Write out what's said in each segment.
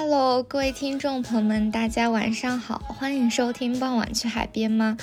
Hello，各位听众朋友们，大家晚上好，欢迎收听《傍晚去海边吗》。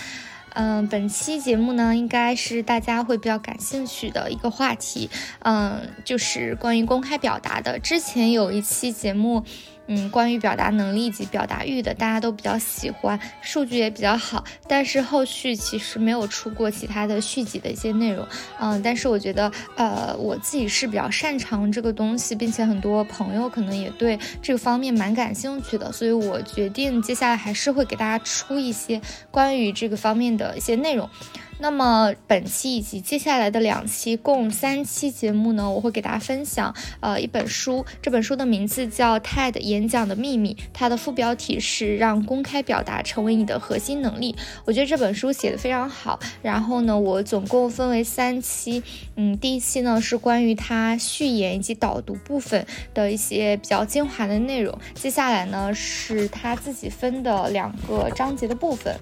嗯，本期节目呢，应该是大家会比较感兴趣的一个话题，嗯，就是关于公开表达的。之前有一期节目。嗯，关于表达能力及表达欲的，大家都比较喜欢，数据也比较好。但是后续其实没有出过其他的续集的一些内容。嗯，但是我觉得，呃，我自己是比较擅长这个东西，并且很多朋友可能也对这个方面蛮感兴趣的，所以我决定接下来还是会给大家出一些关于这个方面的一些内容。那么本期以及接下来的两期，共三期节目呢，我会给大家分享，呃，一本书。这本书的名字叫《TED 演讲的秘密》，它的副标题是“让公开表达成为你的核心能力”。我觉得这本书写的非常好。然后呢，我总共分为三期，嗯，第一期呢是关于它序言以及导读部分的一些比较精华的内容。接下来呢是他自己分的两个章节的部分。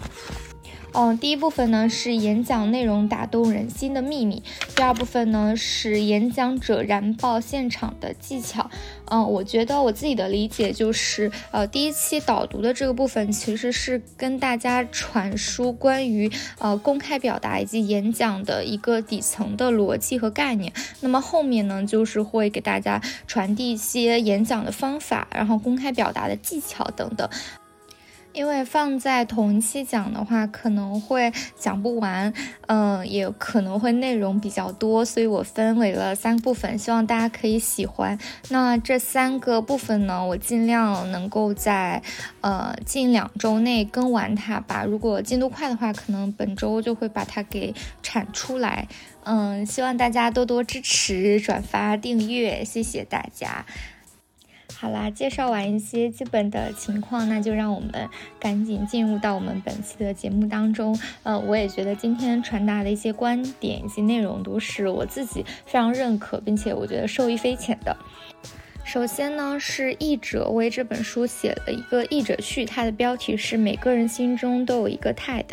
嗯，第一部分呢是演讲内容打动人心的秘密，第二部分呢是演讲者燃爆现场的技巧。嗯，我觉得我自己的理解就是，呃，第一期导读的这个部分其实是跟大家传输关于呃公开表达以及演讲的一个底层的逻辑和概念。那么后面呢，就是会给大家传递一些演讲的方法，然后公开表达的技巧等等。因为放在同期讲的话，可能会讲不完，嗯，也可能会内容比较多，所以我分为了三部分，希望大家可以喜欢。那这三个部分呢，我尽量能够在呃近两周内更完它吧。如果进度快的话，可能本周就会把它给产出来。嗯，希望大家多多支持、转发、订阅，谢谢大家。好啦，介绍完一些基本的情况，那就让我们赶紧进入到我们本期的节目当中。呃，我也觉得今天传达的一些观点以及内容都是我自己非常认可，并且我觉得受益匪浅的。首先呢，是译者为这本书写了一个译者序，它的标题是“每个人心中都有一个 TED”。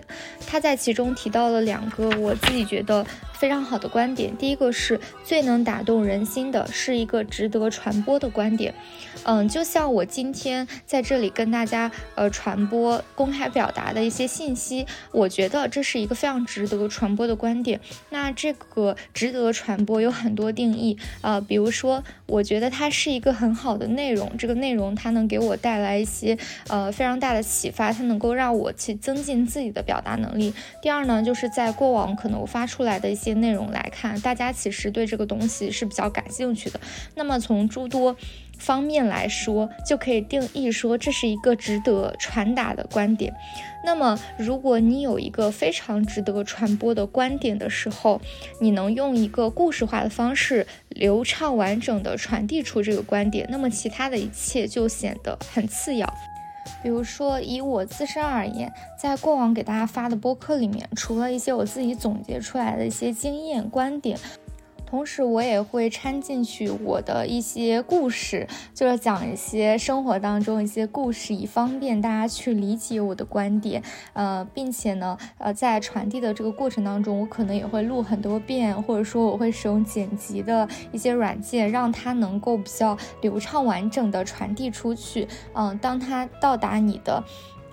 他在其中提到了两个我自己觉得非常好的观点。第一个是最能打动人心的，是一个值得传播的观点。嗯，就像我今天在这里跟大家呃传播公开表达的一些信息，我觉得这是一个非常值得传播的观点。那这个值得传播有很多定义啊，比如说，我觉得它是一。一个很好的内容，这个内容它能给我带来一些呃非常大的启发，它能够让我去增进自己的表达能力。第二呢，就是在过往可能我发出来的一些内容来看，大家其实对这个东西是比较感兴趣的。那么从诸多方面来说，就可以定义说这是一个值得传达的观点。那么，如果你有一个非常值得传播的观点的时候，你能用一个故事化的方式，流畅完整的传递出这个观点，那么其他的一切就显得很次要。比如说，以我自身而言，在过往给大家发的播客里面，除了一些我自己总结出来的一些经验观点。同时，我也会掺进去我的一些故事，就是讲一些生活当中一些故事，以方便大家去理解我的观点。呃，并且呢，呃，在传递的这个过程当中，我可能也会录很多遍，或者说我会使用剪辑的一些软件，让它能够比较流畅完整的传递出去。嗯，当它到达你的。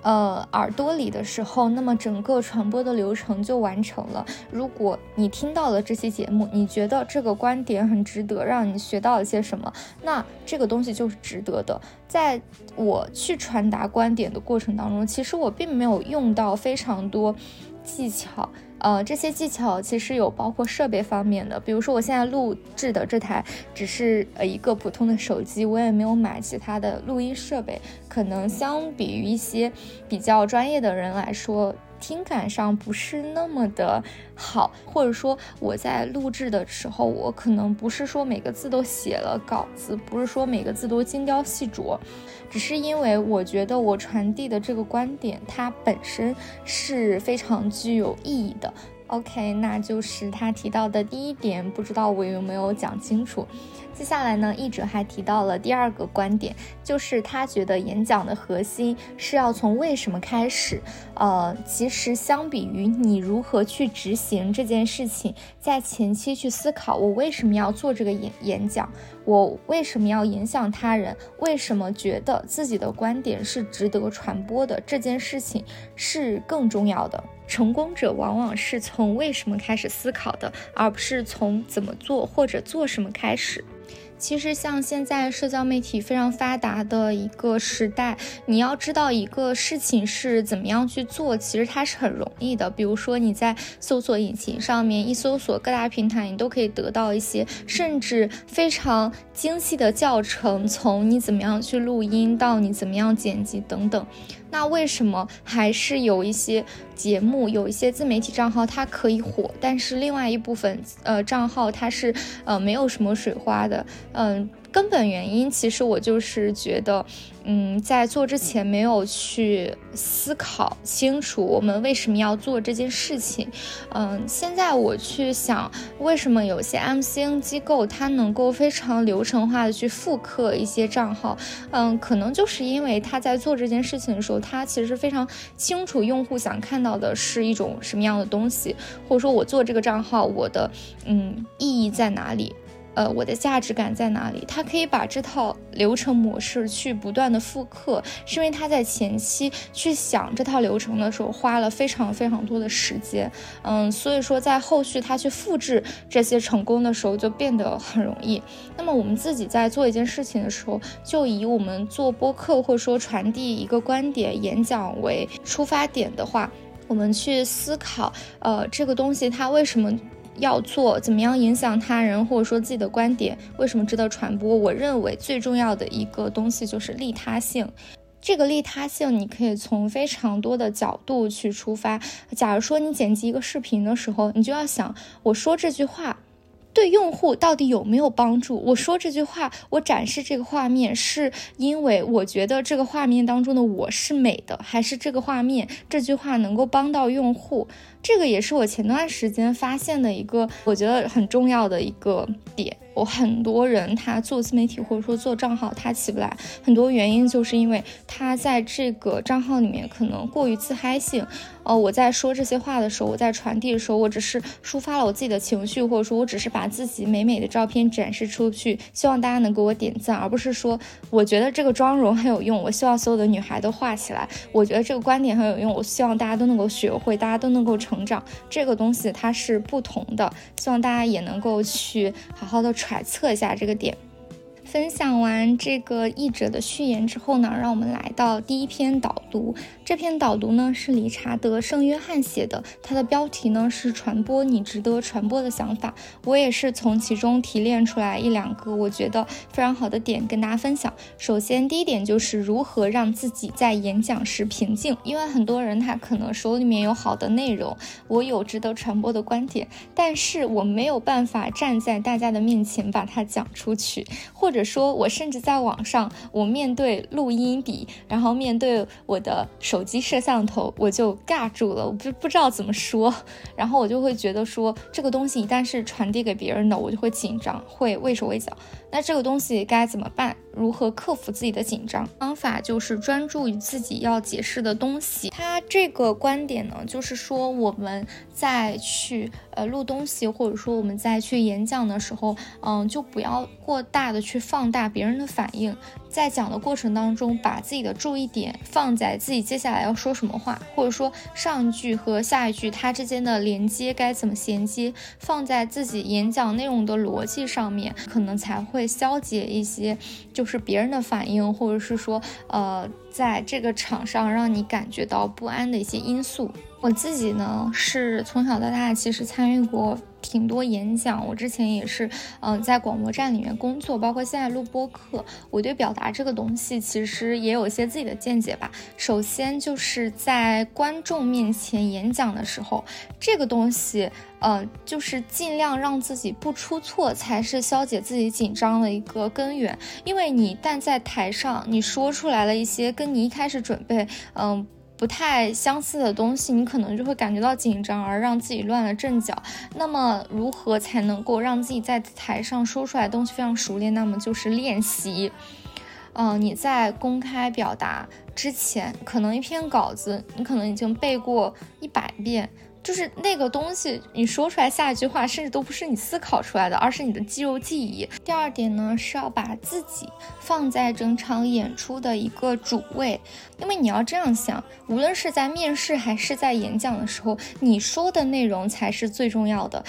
呃，耳朵里的时候，那么整个传播的流程就完成了。如果你听到了这期节目，你觉得这个观点很值得，让你学到了些什么，那这个东西就是值得的。在我去传达观点的过程当中，其实我并没有用到非常多技巧。呃，这些技巧其实有包括设备方面的，比如说我现在录制的这台只是呃一个普通的手机，我也没有买其他的录音设备，可能相比于一些比较专业的人来说。听感上不是那么的好，或者说我在录制的时候，我可能不是说每个字都写了稿子，不是说每个字都精雕细琢，只是因为我觉得我传递的这个观点，它本身是非常具有意义的。OK，那就是他提到的第一点，不知道我有没有讲清楚。接下来呢，译者还提到了第二个观点，就是他觉得演讲的核心是要从为什么开始。呃，其实相比于你如何去执行这件事情，在前期去思考我为什么要做这个演演讲，我为什么要影响他人，为什么觉得自己的观点是值得传播的，这件事情是更重要的。成功者往往是从为什么开始思考的，而不是从怎么做或者做什么开始。其实，像现在社交媒体非常发达的一个时代，你要知道一个事情是怎么样去做，其实它是很容易的。比如说，你在搜索引擎上面一搜索各大平台，你都可以得到一些甚至非常精细的教程，从你怎么样去录音到你怎么样剪辑等等。那为什么还是有一些节目，有一些自媒体账号它可以火，但是另外一部分呃账号它是呃没有什么水花的？嗯，根本原因其实我就是觉得。嗯，在做之前没有去思考清楚我们为什么要做这件事情。嗯，现在我去想，为什么有些 MCN 机构它能够非常流程化的去复刻一些账号？嗯，可能就是因为他在做这件事情的时候，他其实非常清楚用户想看到的是一种什么样的东西，或者说我做这个账号，我的嗯意义在哪里？呃，我的价值感在哪里？他可以把这套流程模式去不断的复刻，是因为他在前期去想这套流程的时候花了非常非常多的时间，嗯，所以说在后续他去复制这些成功的时候就变得很容易。那么我们自己在做一件事情的时候，就以我们做播客或者说传递一个观点、演讲为出发点的话，我们去思考，呃，这个东西它为什么？要做怎么样影响他人，或者说自己的观点为什么值得传播？我认为最重要的一个东西就是利他性。这个利他性，你可以从非常多的角度去出发。假如说你剪辑一个视频的时候，你就要想，我说这句话。对用户到底有没有帮助？我说这句话，我展示这个画面，是因为我觉得这个画面当中的我是美的，还是这个画面这句话能够帮到用户？这个也是我前段时间发现的一个我觉得很重要的一个点。我很多人他做自媒体或者说做账号他起不来，很多原因就是因为他在这个账号里面可能过于自嗨性。哦，我在说这些话的时候，我在传递的时候，我只是抒发了我自己的情绪，或者说我只是把自己美美的照片展示出去，希望大家能给我点赞，而不是说我觉得这个妆容很有用，我希望所有的女孩都画起来。我觉得这个观点很有用，我希望大家都能够学会，大家都能够成长。这个东西它是不同的，希望大家也能够去好好的揣测一下这个点。分享完这个译者的序言之后呢，让我们来到第一篇导读。这篇导读呢是理查德·圣约翰写的，它的标题呢是“传播你值得传播的想法”。我也是从其中提炼出来一两个我觉得非常好的点跟大家分享。首先，第一点就是如何让自己在演讲时平静，因为很多人他可能手里面有好的内容，我有值得传播的观点，但是我没有办法站在大家的面前把它讲出去，或者。或者说，我甚至在网上，我面对录音笔，然后面对我的手机摄像头，我就尬住了，我不不知道怎么说，然后我就会觉得说，这个东西一旦是传递给别人的，我就会紧张，会畏手畏脚。那这个东西该怎么办？如何克服自己的紧张？方法就是专注于自己要解释的东西。他这个观点呢，就是说我们在去呃录东西，或者说我们在去演讲的时候，嗯，就不要过大的去放大别人的反应。在讲的过程当中，把自己的注意点放在自己接下来要说什么话，或者说上一句和下一句它之间的连接该怎么衔接，放在自己演讲内容的逻辑上面，可能才会消解一些就是别人的反应，或者是说呃在这个场上让你感觉到不安的一些因素。我自己呢是从小到大其实参与过。挺多演讲，我之前也是，嗯，在广播站里面工作，包括现在录播课，我对表达这个东西其实也有一些自己的见解吧。首先就是在观众面前演讲的时候，这个东西，呃，就是尽量让自己不出错，才是消解自己紧张的一个根源。因为你但在台上，你说出来了一些跟你一开始准备，嗯。不太相似的东西，你可能就会感觉到紧张，而让自己乱了阵脚。那么，如何才能够让自己在台上说出来东西非常熟练？那么就是练习。嗯，你在公开表达之前，可能一篇稿子你可能已经背过一百遍。就是那个东西，你说出来下一句话，甚至都不是你思考出来的，而是你的肌肉记忆。第二点呢，是要把自己放在整场演出的一个主位，因为你要这样想，无论是在面试还是在演讲的时候，你说的内容才是最重要的。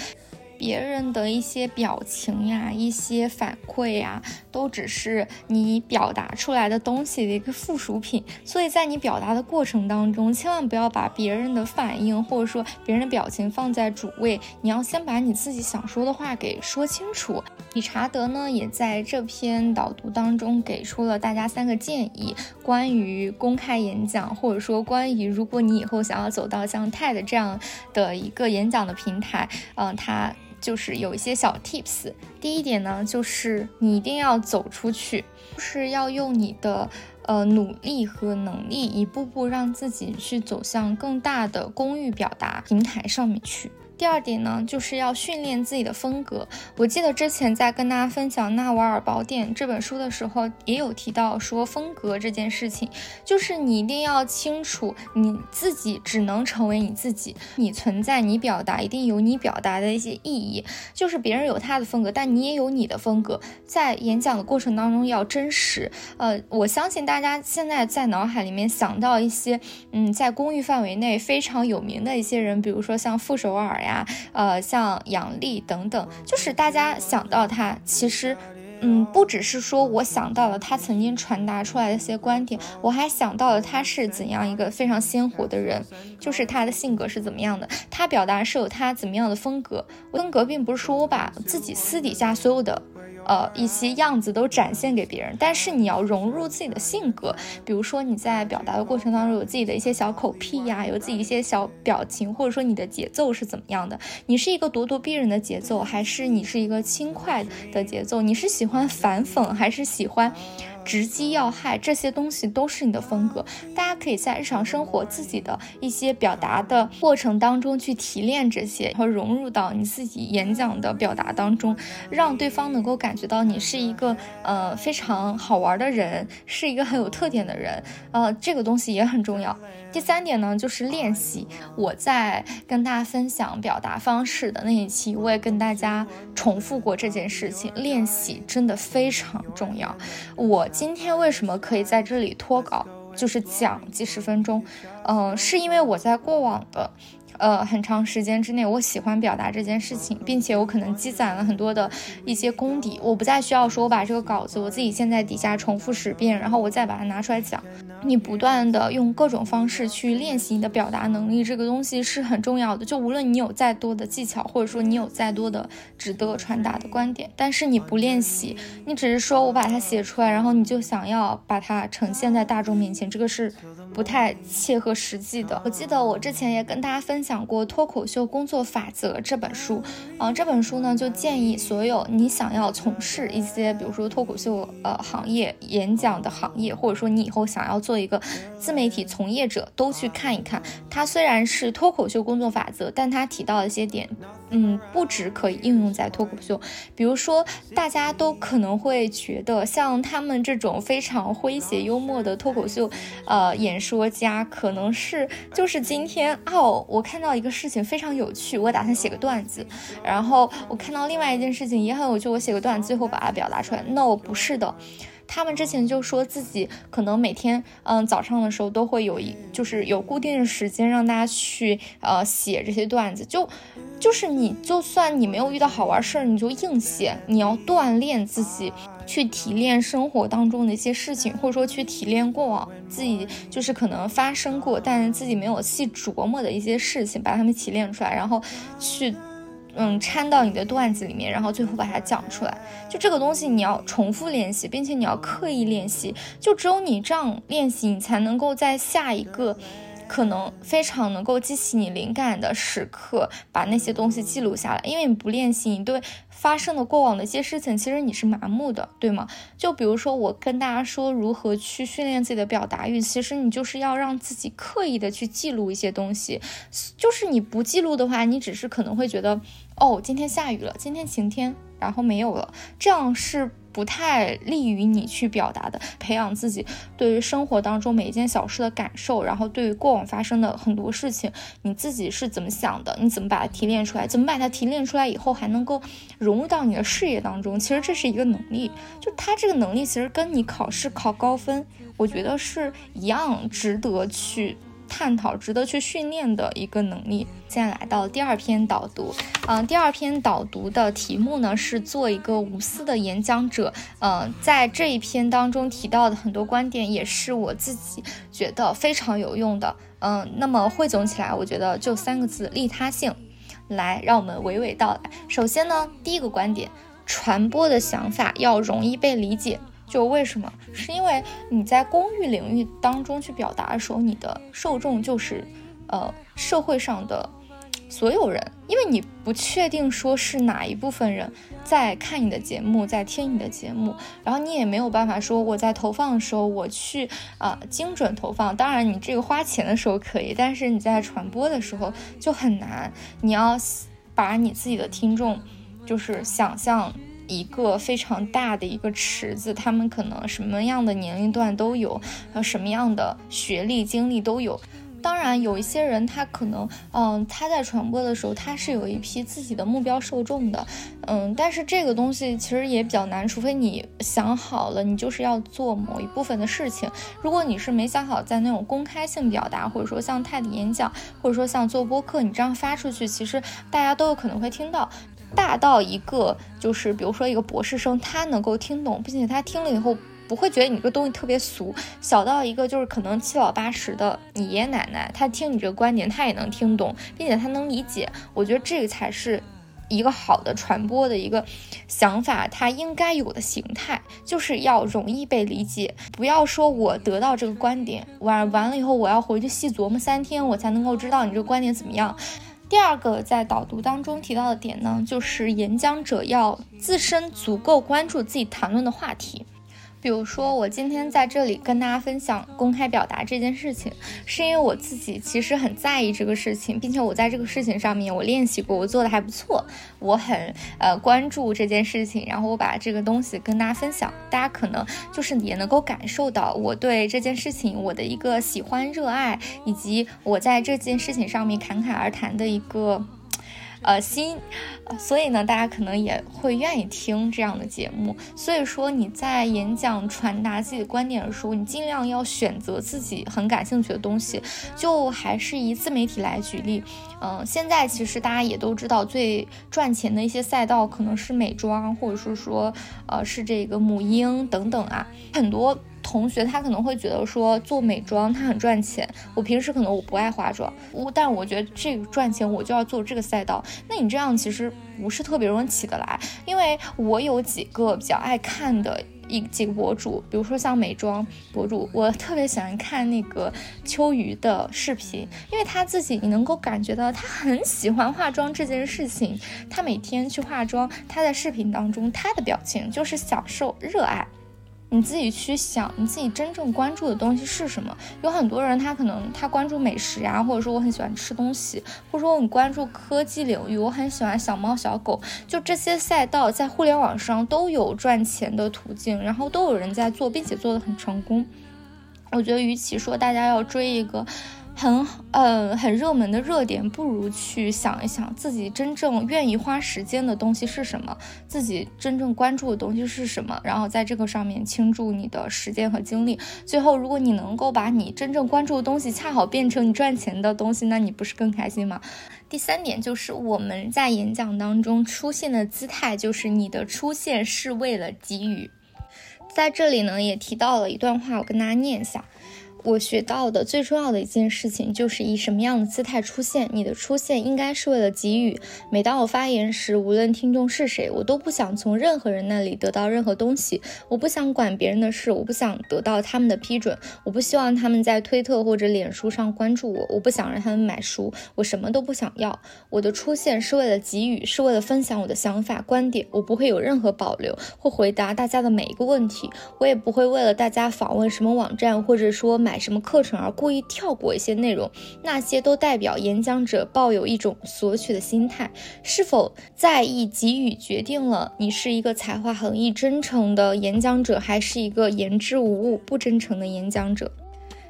别人的一些表情呀，一些反馈呀，都只是你表达出来的东西的一个附属品。所以在你表达的过程当中，千万不要把别人的反应或者说别人的表情放在主位，你要先把你自己想说的话给说清楚。理查德呢，也在这篇导读当中给出了大家三个建议，关于公开演讲，或者说关于如果你以后想要走到像 TED 这样的一个演讲的平台，嗯，他。就是有一些小 tips，第一点呢，就是你一定要走出去，就是要用你的呃努力和能力，一步步让自己去走向更大的公域表达平台上面去。第二点呢，就是要训练自己的风格。我记得之前在跟大家分享《纳瓦尔宝典》这本书的时候，也有提到说风格这件事情，就是你一定要清楚你自己只能成为你自己，你存在，你表达一定有你表达的一些意义。就是别人有他的风格，但你也有你的风格。在演讲的过程当中要真实。呃，我相信大家现在在脑海里面想到一些，嗯，在公域范围内非常有名的一些人，比如说像傅首尔呀。啊，呃，像杨笠等等，就是大家想到他，其实，嗯，不只是说我想到了他曾经传达出来的一些观点，我还想到了他是怎样一个非常鲜活的人，就是他的性格是怎么样的，他表达是有他怎么样的风格。风格并不是说我把自己私底下所有的。呃，一些样子都展现给别人，但是你要融入自己的性格。比如说你在表达的过程当中有自己的一些小口癖呀，有自己一些小表情，或者说你的节奏是怎么样的？你是一个咄咄逼人的节奏，还是你是一个轻快的节奏？你是喜欢反讽，还是喜欢？直击要害，这些东西都是你的风格。大家可以在日常生活自己的一些表达的过程当中去提炼这些，然后融入到你自己演讲的表达当中，让对方能够感觉到你是一个呃非常好玩的人，是一个很有特点的人。呃，这个东西也很重要。第三点呢，就是练习。我在跟大家分享表达方式的那一期，我也跟大家重复过这件事情。练习真的非常重要。我。今天为什么可以在这里脱稿，就是讲几十分钟？嗯，是因为我在过往的。呃，很长时间之内，我喜欢表达这件事情，并且我可能积攒了很多的一些功底，我不再需要说我把这个稿子我自己先在底下重复十遍，然后我再把它拿出来讲。你不断的用各种方式去练习你的表达能力，这个东西是很重要的。就无论你有再多的技巧，或者说你有再多的值得传达的观点，但是你不练习，你只是说我把它写出来，然后你就想要把它呈现在大众面前，这个是不太切合实际的。我记得我之前也跟大家分享。讲过《脱口秀工作法则》这本书，啊，这本书呢就建议所有你想要从事一些，比如说脱口秀呃行业、演讲的行业，或者说你以后想要做一个自媒体从业者，都去看一看。它虽然是脱口秀工作法则，但它提到的一些点。嗯，不止可以应用在脱口秀，比如说，大家都可能会觉得，像他们这种非常诙谐幽默的脱口秀，呃，演说家，可能是就是今天哦，我看看到一个事情非常有趣，我打算写个段子，然后我看到另外一件事情也很有趣，我写个段子，最后把它表达出来。No，不是的。他们之前就说自己可能每天，嗯，早上的时候都会有一，就是有固定的时间让大家去，呃，写这些段子。就，就是你就算你没有遇到好玩事儿，你就硬写。你要锻炼自己，去提炼生活当中的一些事情，或者说去提炼过往自己就是可能发生过，但自己没有细琢磨的一些事情，把它们提炼出来，然后去。嗯，掺到你的段子里面，然后最后把它讲出来。就这个东西，你要重复练习，并且你要刻意练习。就只有你这样练习，你才能够在下一个可能非常能够激起你灵感的时刻，把那些东西记录下来。因为你不练习，你对发生的过往的一些事情，其实你是麻木的，对吗？就比如说我跟大家说如何去训练自己的表达欲，其实你就是要让自己刻意的去记录一些东西。就是你不记录的话，你只是可能会觉得，哦，今天下雨了，今天晴天，然后没有了，这样是。不太利于你去表达的，培养自己对于生活当中每一件小事的感受，然后对于过往发生的很多事情，你自己是怎么想的？你怎么把它提炼出来？怎么把它提炼出来以后还能够融入到你的事业当中？其实这是一个能力，就他这个能力其实跟你考试考高分，我觉得是一样值得去。探讨值得去训练的一个能力。现在来到第二篇导读，嗯，第二篇导读的题目呢是做一个无私的演讲者。嗯，在这一篇当中提到的很多观点也是我自己觉得非常有用的。嗯，那么汇总起来，我觉得就三个字：利他性。来，让我们娓娓道来。首先呢，第一个观点，传播的想法要容易被理解。就为什么？是因为你在公寓领域当中去表达的时候，你的受众就是，呃，社会上的所有人，因为你不确定说是哪一部分人在看你的节目，在听你的节目，然后你也没有办法说我在投放的时候我去啊精准投放。当然，你这个花钱的时候可以，但是你在传播的时候就很难。你要把你自己的听众，就是想象。一个非常大的一个池子，他们可能什么样的年龄段都有，呃，什么样的学历经历都有。当然，有一些人他可能，嗯，他在传播的时候，他是有一批自己的目标受众的，嗯，但是这个东西其实也比较难，除非你想好了，你就是要做某一部分的事情。如果你是没想好，在那种公开性表达，或者说像泰的演讲，或者说像做播客，你这样发出去，其实大家都有可能会听到。大到一个就是，比如说一个博士生，他能够听懂，并且他听了以后不会觉得你这个东西特别俗；小到一个就是可能七老八十的你爷爷奶奶，他听你这个观点，他也能听懂，并且他能理解。我觉得这个才是一个好的传播的一个想法，它应该有的形态，就是要容易被理解。不要说我得到这个观点完完了以后，我要回去细琢磨三天，我才能够知道你这个观点怎么样。第二个在导读当中提到的点呢，就是演讲者要自身足够关注自己谈论的话题。比如说，我今天在这里跟大家分享公开表达这件事情，是因为我自己其实很在意这个事情，并且我在这个事情上面我练习过，我做的还不错，我很呃关注这件事情，然后我把这个东西跟大家分享，大家可能就是也能够感受到我对这件事情我的一个喜欢、热爱，以及我在这件事情上面侃侃而谈的一个。呃，心，所以呢，大家可能也会愿意听这样的节目。所以说，你在演讲传达自己的观点的时候，你尽量要选择自己很感兴趣的东西。就还是以自媒体来举例，嗯，现在其实大家也都知道，最赚钱的一些赛道可能是美妆，或者是说，呃，是这个母婴等等啊，很多。同学他可能会觉得说做美妆他很赚钱，我平时可能我不爱化妆，我但我觉得这个赚钱我就要做这个赛道。那你这样其实不是特别容易起得来，因为我有几个比较爱看的一几个博主，比如说像美妆博主，我特别喜欢看那个秋雨的视频，因为他自己你能够感觉到他很喜欢化妆这件事情，他每天去化妆，他在视频当中他的表情就是享受热爱。你自己去想，你自己真正关注的东西是什么？有很多人，他可能他关注美食呀，或者说我很喜欢吃东西，或者说我很关注科技领域，我很喜欢小猫小狗，就这些赛道在互联网上都有赚钱的途径，然后都有人在做，并且做得很成功。我觉得，与其说大家要追一个。很呃很热门的热点，不如去想一想自己真正愿意花时间的东西是什么，自己真正关注的东西是什么，然后在这个上面倾注你的时间和精力。最后，如果你能够把你真正关注的东西恰好变成你赚钱的东西，那你不是更开心吗？第三点就是我们在演讲当中出现的姿态，就是你的出现是为了给予。在这里呢，也提到了一段话，我跟大家念一下。我学到的最重要的一件事情，就是以什么样的姿态出现。你的出现应该是为了给予。每当我发言时，无论听众是谁，我都不想从任何人那里得到任何东西。我不想管别人的事，我不想得到他们的批准。我不希望他们在推特或者脸书上关注我。我不想让他们买书。我什么都不想要。我的出现是为了给予，是为了分享我的想法观点。我不会有任何保留，或回答大家的每一个问题。我也不会为了大家访问什么网站，或者说买什么课程而故意跳过一些内容，那些都代表演讲者抱有一种索取的心态。是否在意给予，决定了你是一个才华横溢、真诚的演讲者，还是一个言之无物、不真诚的演讲者。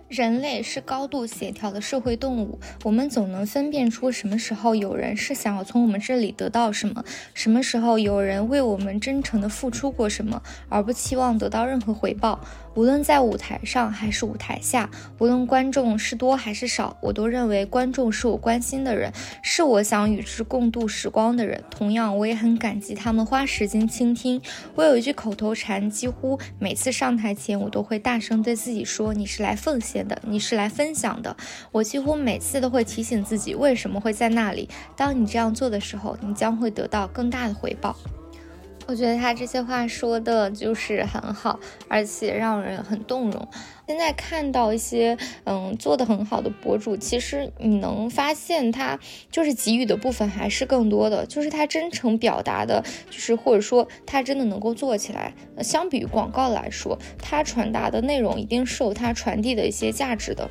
人类是高度协调的社会动物，我们总能分辨出什么时候有人是想要从我们这里得到什么，什么时候有人为我们真诚的付出过什么，而不期望得到任何回报。无论在舞台上还是舞台下，无论观众是多还是少，我都认为观众是我关心的人，是我想与之共度时光的人。同样，我也很感激他们花时间倾听。我有一句口头禅，几乎每次上台前，我都会大声对自己说：“你是来奉献的，你是来分享的。”我几乎每次都会提醒自己，为什么会在那里。当你这样做的时候，你将会得到更大的回报。我觉得他这些话说的就是很好，而且让人很动容。现在看到一些嗯做的很好的博主，其实你能发现他就是给予的部分还是更多的，就是他真诚表达的，就是或者说他真的能够做起来。相比于广告来说，他传达的内容一定是有他传递的一些价值的。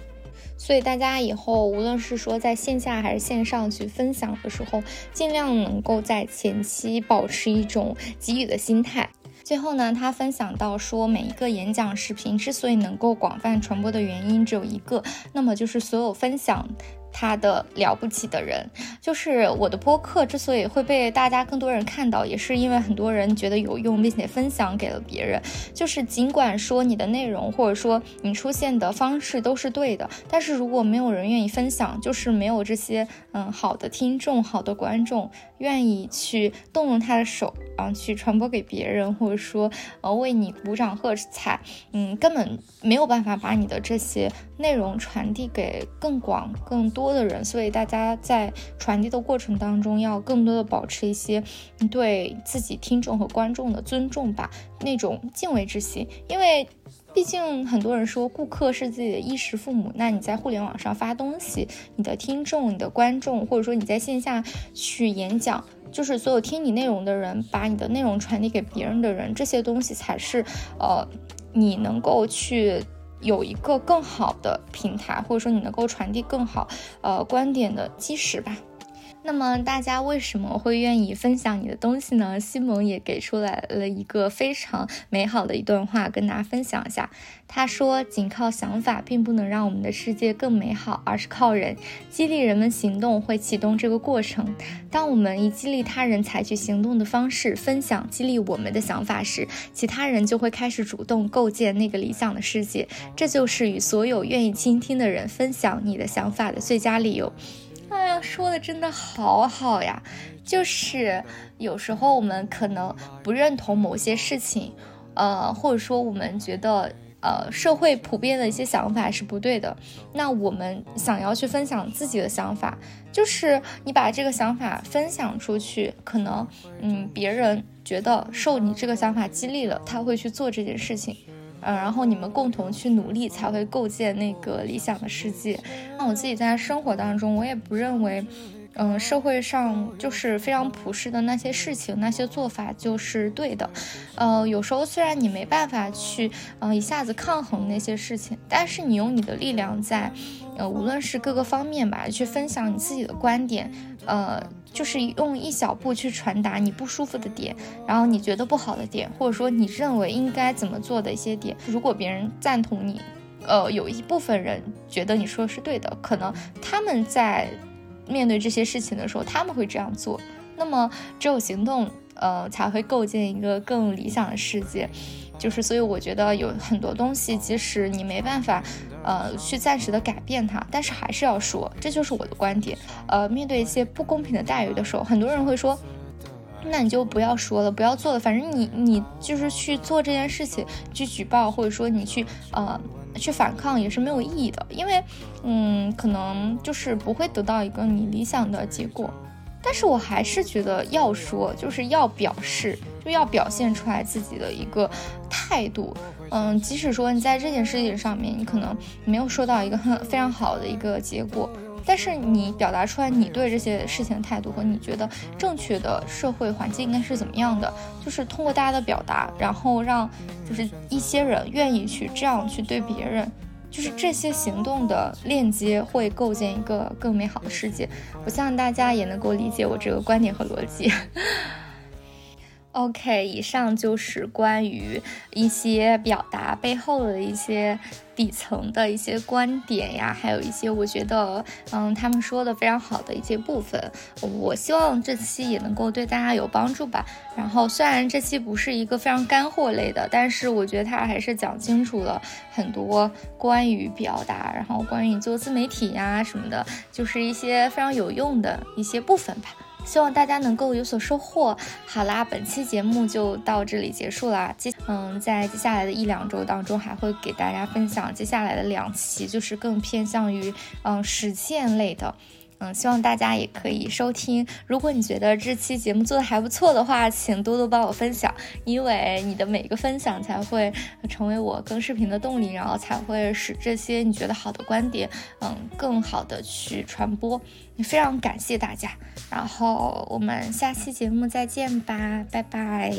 所以大家以后无论是说在线下还是线上去分享的时候，尽量能够在前期保持一种给予的心态。最后呢，他分享到说，每一个演讲视频之所以能够广泛传播的原因只有一个，那么就是所有分享。他的了不起的人，就是我的播客之所以会被大家更多人看到，也是因为很多人觉得有用，并且分享给了别人。就是尽管说你的内容或者说你出现的方式都是对的，但是如果没有人愿意分享，就是没有这些嗯好的听众、好的观众愿意去动用他的手然啊去传播给别人，或者说呃为你鼓掌喝彩，嗯，根本没有办法把你的这些内容传递给更广、更。多的人，所以大家在传递的过程当中，要更多的保持一些对自己听众和观众的尊重吧，那种敬畏之心。因为毕竟很多人说顾客是自己的衣食父母，那你在互联网上发东西，你的听众、你的观众，或者说你在线下去演讲，就是所有听你内容的人，把你的内容传递给别人的人，这些东西才是呃你能够去。有一个更好的平台，或者说你能够传递更好呃观点的基石吧。那么大家为什么会愿意分享你的东西呢？西蒙也给出来了一个非常美好的一段话，跟大家分享一下。他说：“仅靠想法并不能让我们的世界更美好，而是靠人激励人们行动，会启动这个过程。当我们以激励他人采取行动的方式分享激励我们的想法时，其他人就会开始主动构建那个理想的世界。这就是与所有愿意倾听的人分享你的想法的最佳理由。”说的真的好好呀！就是有时候我们可能不认同某些事情，呃，或者说我们觉得呃社会普遍的一些想法是不对的，那我们想要去分享自己的想法，就是你把这个想法分享出去，可能嗯别人觉得受你这个想法激励了，他会去做这件事情。嗯，然后你们共同去努力，才会构建那个理想的世界。那我自己在生活当中，我也不认为，嗯，社会上就是非常普世的那些事情、那些做法就是对的。呃，有时候虽然你没办法去，嗯，一下子抗衡那些事情，但是你用你的力量在，呃，无论是各个方面吧，去分享你自己的观点，呃。就是用一小步去传达你不舒服的点，然后你觉得不好的点，或者说你认为应该怎么做的一些点。如果别人赞同你，呃，有一部分人觉得你说的是对的，可能他们在面对这些事情的时候，他们会这样做。那么只有行动，呃，才会构建一个更理想的世界。就是，所以我觉得有很多东西，即使你没办法，呃，去暂时的改变它，但是还是要说，这就是我的观点。呃，面对一些不公平的待遇的时候，很多人会说，那你就不要说了，不要做了，反正你你就是去做这件事情，去举报，或者说你去呃去反抗也是没有意义的，因为，嗯，可能就是不会得到一个你理想的结果。但是我还是觉得要说，就是要表示，就要表现出来自己的一个态度。嗯，即使说你在这件事情上面，你可能没有收到一个很非常好的一个结果，但是你表达出来你对这些事情的态度和你觉得正确的社会环境应该是怎么样的，就是通过大家的表达，然后让就是一些人愿意去这样去对别人。就是这些行动的链接会构建一个更美好的世界，我希望大家也能够理解我这个观点和逻辑。OK，以上就是关于一些表达背后的一些底层的一些观点呀，还有一些我觉得，嗯，他们说的非常好的一些部分。我希望这期也能够对大家有帮助吧。然后虽然这期不是一个非常干货类的，但是我觉得它还是讲清楚了很多关于表达，然后关于你做自媒体呀什么的，就是一些非常有用的一些部分吧。希望大家能够有所收获。好啦，本期节目就到这里结束啦。接嗯，在接下来的一两周当中，还会给大家分享接下来的两期，就是更偏向于嗯实践类的。嗯，希望大家也可以收听。如果你觉得这期节目做的还不错的话，请多多帮我分享，因为你的每一个分享才会成为我更视频的动力，然后才会使这些你觉得好的观点，嗯，更好的去传播。也非常感谢大家，然后我们下期节目再见吧，拜拜。